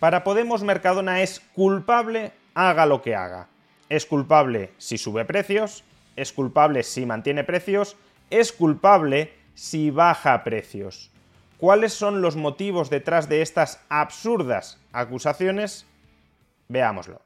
para Podemos Mercadona es culpable haga lo que haga. Es culpable si sube precios, es culpable si mantiene precios, es culpable si baja precios. ¿Cuáles son los motivos detrás de estas absurdas acusaciones? Veámoslo.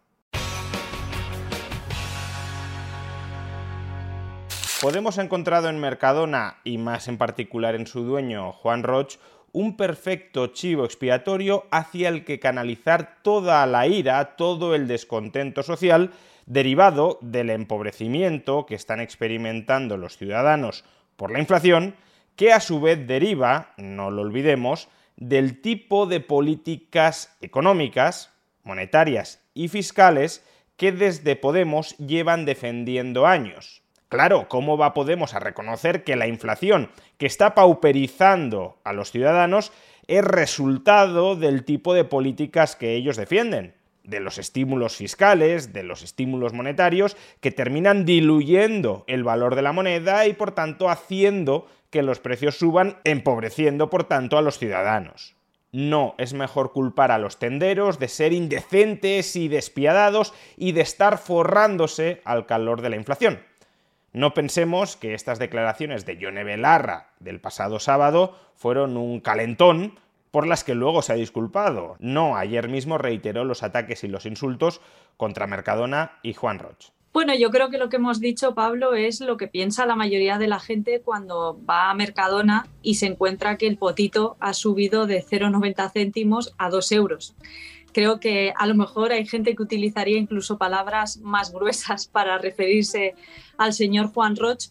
Podemos encontrado en Mercadona, y más en particular en su dueño, Juan Roch, un perfecto chivo expiatorio hacia el que canalizar toda la ira, todo el descontento social derivado del empobrecimiento que están experimentando los ciudadanos por la inflación, que a su vez deriva, no lo olvidemos, del tipo de políticas económicas, monetarias y fiscales que desde Podemos llevan defendiendo años. Claro, ¿cómo va Podemos a reconocer que la inflación que está pauperizando a los ciudadanos es resultado del tipo de políticas que ellos defienden? de los estímulos fiscales, de los estímulos monetarios, que terminan diluyendo el valor de la moneda y por tanto haciendo que los precios suban, empobreciendo por tanto a los ciudadanos. No, es mejor culpar a los tenderos de ser indecentes y despiadados y de estar forrándose al calor de la inflación. No pensemos que estas declaraciones de Yone Belarra del pasado sábado fueron un calentón por las que luego se ha disculpado. No, ayer mismo reiteró los ataques y los insultos contra Mercadona y Juan Roch. Bueno, yo creo que lo que hemos dicho, Pablo, es lo que piensa la mayoría de la gente cuando va a Mercadona y se encuentra que el potito ha subido de 0,90 céntimos a 2 euros. Creo que a lo mejor hay gente que utilizaría incluso palabras más gruesas para referirse al señor Juan Roch,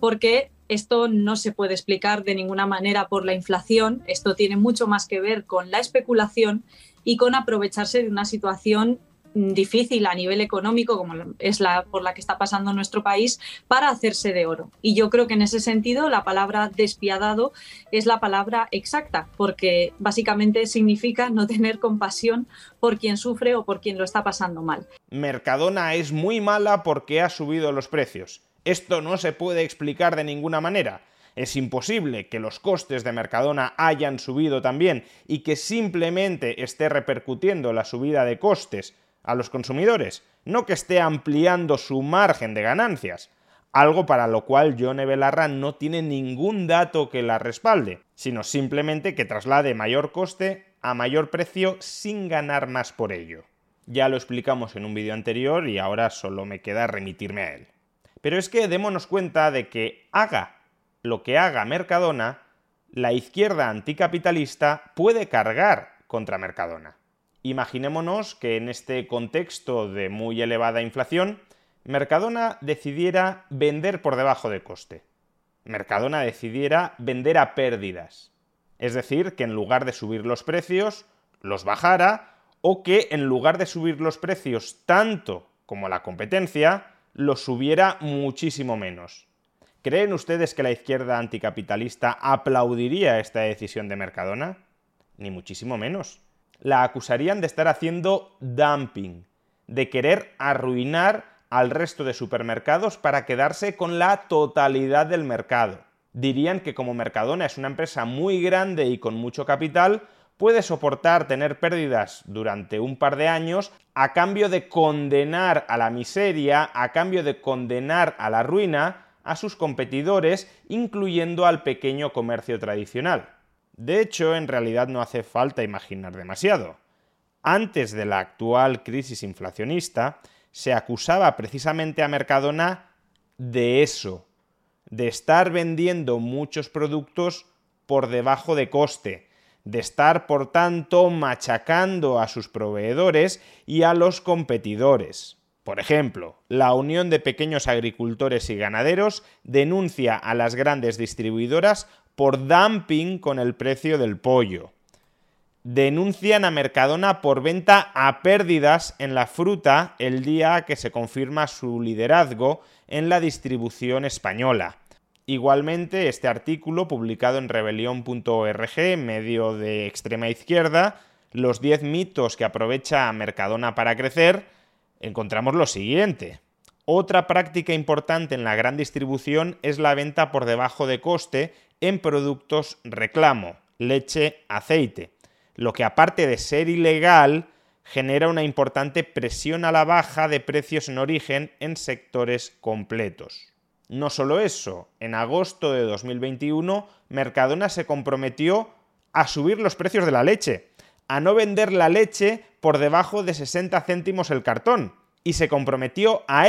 porque esto no se puede explicar de ninguna manera por la inflación, esto tiene mucho más que ver con la especulación y con aprovecharse de una situación difícil a nivel económico, como es la por la que está pasando nuestro país, para hacerse de oro. Y yo creo que en ese sentido la palabra despiadado es la palabra exacta, porque básicamente significa no tener compasión por quien sufre o por quien lo está pasando mal. Mercadona es muy mala porque ha subido los precios. Esto no se puede explicar de ninguna manera. Es imposible que los costes de Mercadona hayan subido también y que simplemente esté repercutiendo la subida de costes a los consumidores, no que esté ampliando su margen de ganancias, algo para lo cual Yone Belarra no tiene ningún dato que la respalde, sino simplemente que traslade mayor coste a mayor precio sin ganar más por ello. Ya lo explicamos en un vídeo anterior y ahora solo me queda remitirme a él. Pero es que démonos cuenta de que haga lo que haga Mercadona, la izquierda anticapitalista puede cargar contra Mercadona. Imaginémonos que en este contexto de muy elevada inflación, Mercadona decidiera vender por debajo de coste. Mercadona decidiera vender a pérdidas. Es decir, que en lugar de subir los precios, los bajara, o que en lugar de subir los precios tanto como la competencia, los subiera muchísimo menos. ¿Creen ustedes que la izquierda anticapitalista aplaudiría esta decisión de Mercadona? Ni muchísimo menos. La acusarían de estar haciendo dumping, de querer arruinar al resto de supermercados para quedarse con la totalidad del mercado. Dirían que como Mercadona es una empresa muy grande y con mucho capital, puede soportar tener pérdidas durante un par de años a cambio de condenar a la miseria, a cambio de condenar a la ruina a sus competidores, incluyendo al pequeño comercio tradicional. De hecho, en realidad no hace falta imaginar demasiado. Antes de la actual crisis inflacionista, se acusaba precisamente a Mercadona de eso, de estar vendiendo muchos productos por debajo de coste, de estar, por tanto, machacando a sus proveedores y a los competidores. Por ejemplo, la Unión de Pequeños Agricultores y Ganaderos denuncia a las grandes distribuidoras por dumping con el precio del pollo. denuncian a Mercadona por venta a pérdidas en la fruta el día que se confirma su liderazgo en la distribución española. Igualmente, este artículo, publicado en rebelión.org, medio de extrema izquierda, los 10 mitos que aprovecha Mercadona para crecer, encontramos lo siguiente. Otra práctica importante en la gran distribución es la venta por debajo de coste en productos reclamo, leche, aceite, lo que aparte de ser ilegal, genera una importante presión a la baja de precios en origen en sectores completos. No solo eso, en agosto de 2021 Mercadona se comprometió a subir los precios de la leche, a no vender la leche por debajo de 60 céntimos el cartón, y se comprometió a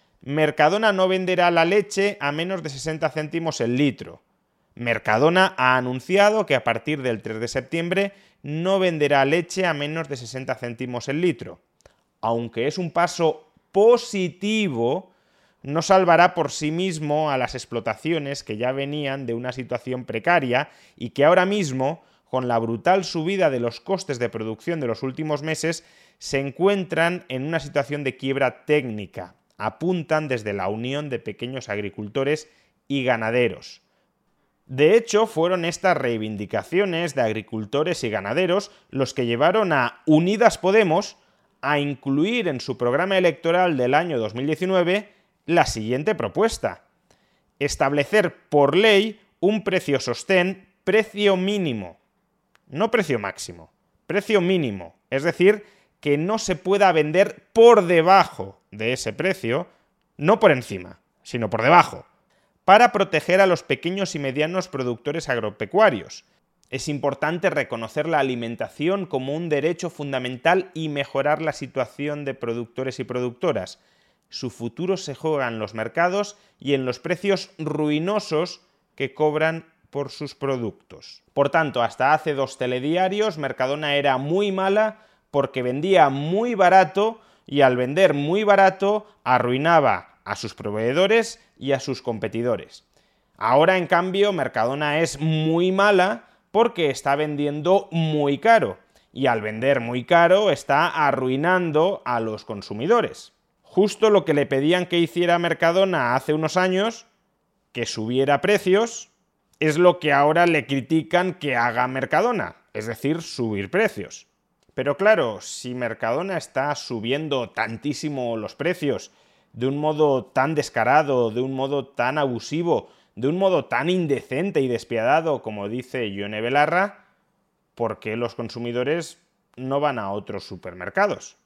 Mercadona no venderá la leche a menos de 60 céntimos el litro. Mercadona ha anunciado que a partir del 3 de septiembre no venderá leche a menos de 60 céntimos el litro. Aunque es un paso positivo, no salvará por sí mismo a las explotaciones que ya venían de una situación precaria y que ahora mismo, con la brutal subida de los costes de producción de los últimos meses, se encuentran en una situación de quiebra técnica, apuntan desde la Unión de Pequeños Agricultores y Ganaderos. De hecho, fueron estas reivindicaciones de agricultores y ganaderos los que llevaron a Unidas Podemos a incluir en su programa electoral del año 2019 la siguiente propuesta. Establecer por ley un precio sostén, precio mínimo. No precio máximo, precio mínimo. Es decir, que no se pueda vender por debajo de ese precio, no por encima, sino por debajo, para proteger a los pequeños y medianos productores agropecuarios. Es importante reconocer la alimentación como un derecho fundamental y mejorar la situación de productores y productoras. Su futuro se juega en los mercados y en los precios ruinosos que cobran por sus productos. Por tanto, hasta hace dos telediarios, Mercadona era muy mala porque vendía muy barato y al vender muy barato arruinaba a sus proveedores y a sus competidores. Ahora, en cambio, Mercadona es muy mala porque está vendiendo muy caro y al vender muy caro está arruinando a los consumidores. Justo lo que le pedían que hiciera Mercadona hace unos años, que subiera precios, es lo que ahora le critican que haga Mercadona, es decir, subir precios. Pero claro, si Mercadona está subiendo tantísimo los precios de un modo tan descarado, de un modo tan abusivo, de un modo tan indecente y despiadado como dice Ione Belarra, ¿por qué los consumidores no van a otros supermercados?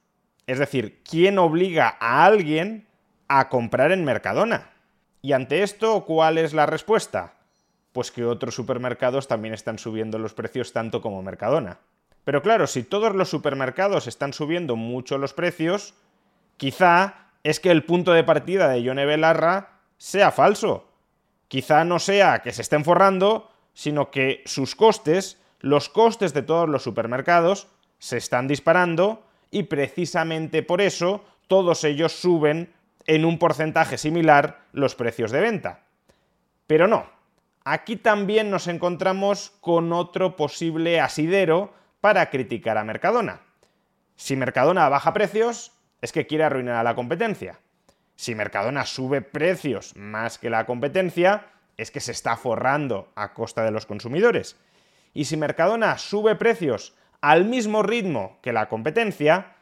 Es decir, ¿quién obliga a alguien a comprar en Mercadona? Y ante esto, ¿cuál es la respuesta? Pues que otros supermercados también están subiendo los precios tanto como Mercadona. Pero claro, si todos los supermercados están subiendo mucho los precios, Quizá es que el punto de partida de Yone Belarra sea falso. Quizá no sea que se estén forrando, sino que sus costes, los costes de todos los supermercados, se están disparando y precisamente por eso todos ellos suben en un porcentaje similar los precios de venta. Pero no, aquí también nos encontramos con otro posible asidero para criticar a Mercadona. Si Mercadona baja precios, es que quiere arruinar a la competencia. Si Mercadona sube precios más que la competencia, es que se está forrando a costa de los consumidores. Y si Mercadona sube precios al mismo ritmo que la competencia,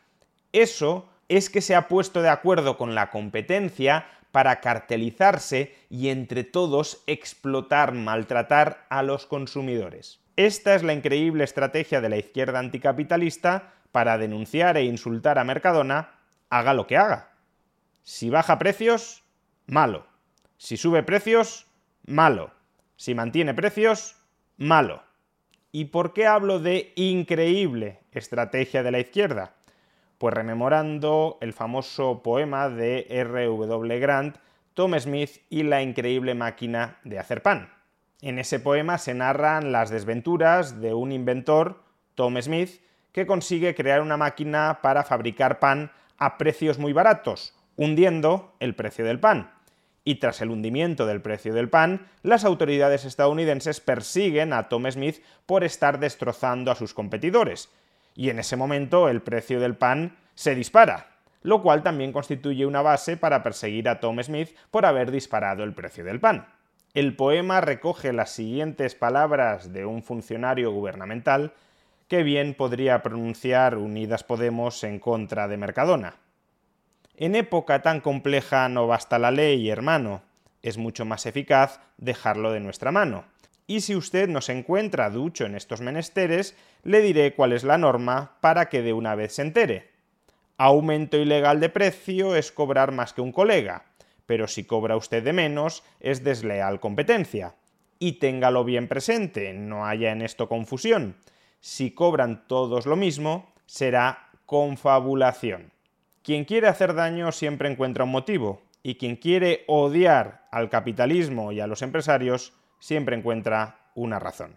eso es que se ha puesto de acuerdo con la competencia para cartelizarse y entre todos explotar, maltratar a los consumidores. Esta es la increíble estrategia de la izquierda anticapitalista para denunciar e insultar a Mercadona, haga lo que haga. Si baja precios, malo. Si sube precios, malo. Si mantiene precios, malo. ¿Y por qué hablo de increíble estrategia de la izquierda? Pues rememorando el famoso poema de R.W. Grant, Tom Smith y la increíble máquina de hacer pan. En ese poema se narran las desventuras de un inventor, Tom Smith, que consigue crear una máquina para fabricar pan a precios muy baratos, hundiendo el precio del pan. Y tras el hundimiento del precio del pan, las autoridades estadounidenses persiguen a Tom Smith por estar destrozando a sus competidores, y en ese momento el precio del pan se dispara, lo cual también constituye una base para perseguir a Tom Smith por haber disparado el precio del pan. El poema recoge las siguientes palabras de un funcionario gubernamental que bien podría pronunciar Unidas Podemos en contra de Mercadona. En época tan compleja no basta la ley, hermano. Es mucho más eficaz dejarlo de nuestra mano. Y si usted no se encuentra ducho en estos menesteres, le diré cuál es la norma para que de una vez se entere. Aumento ilegal de precio es cobrar más que un colega, pero si cobra usted de menos es desleal competencia. Y téngalo bien presente, no haya en esto confusión. Si cobran todos lo mismo, será confabulación. Quien quiere hacer daño siempre encuentra un motivo, y quien quiere odiar al capitalismo y a los empresarios siempre encuentra una razón.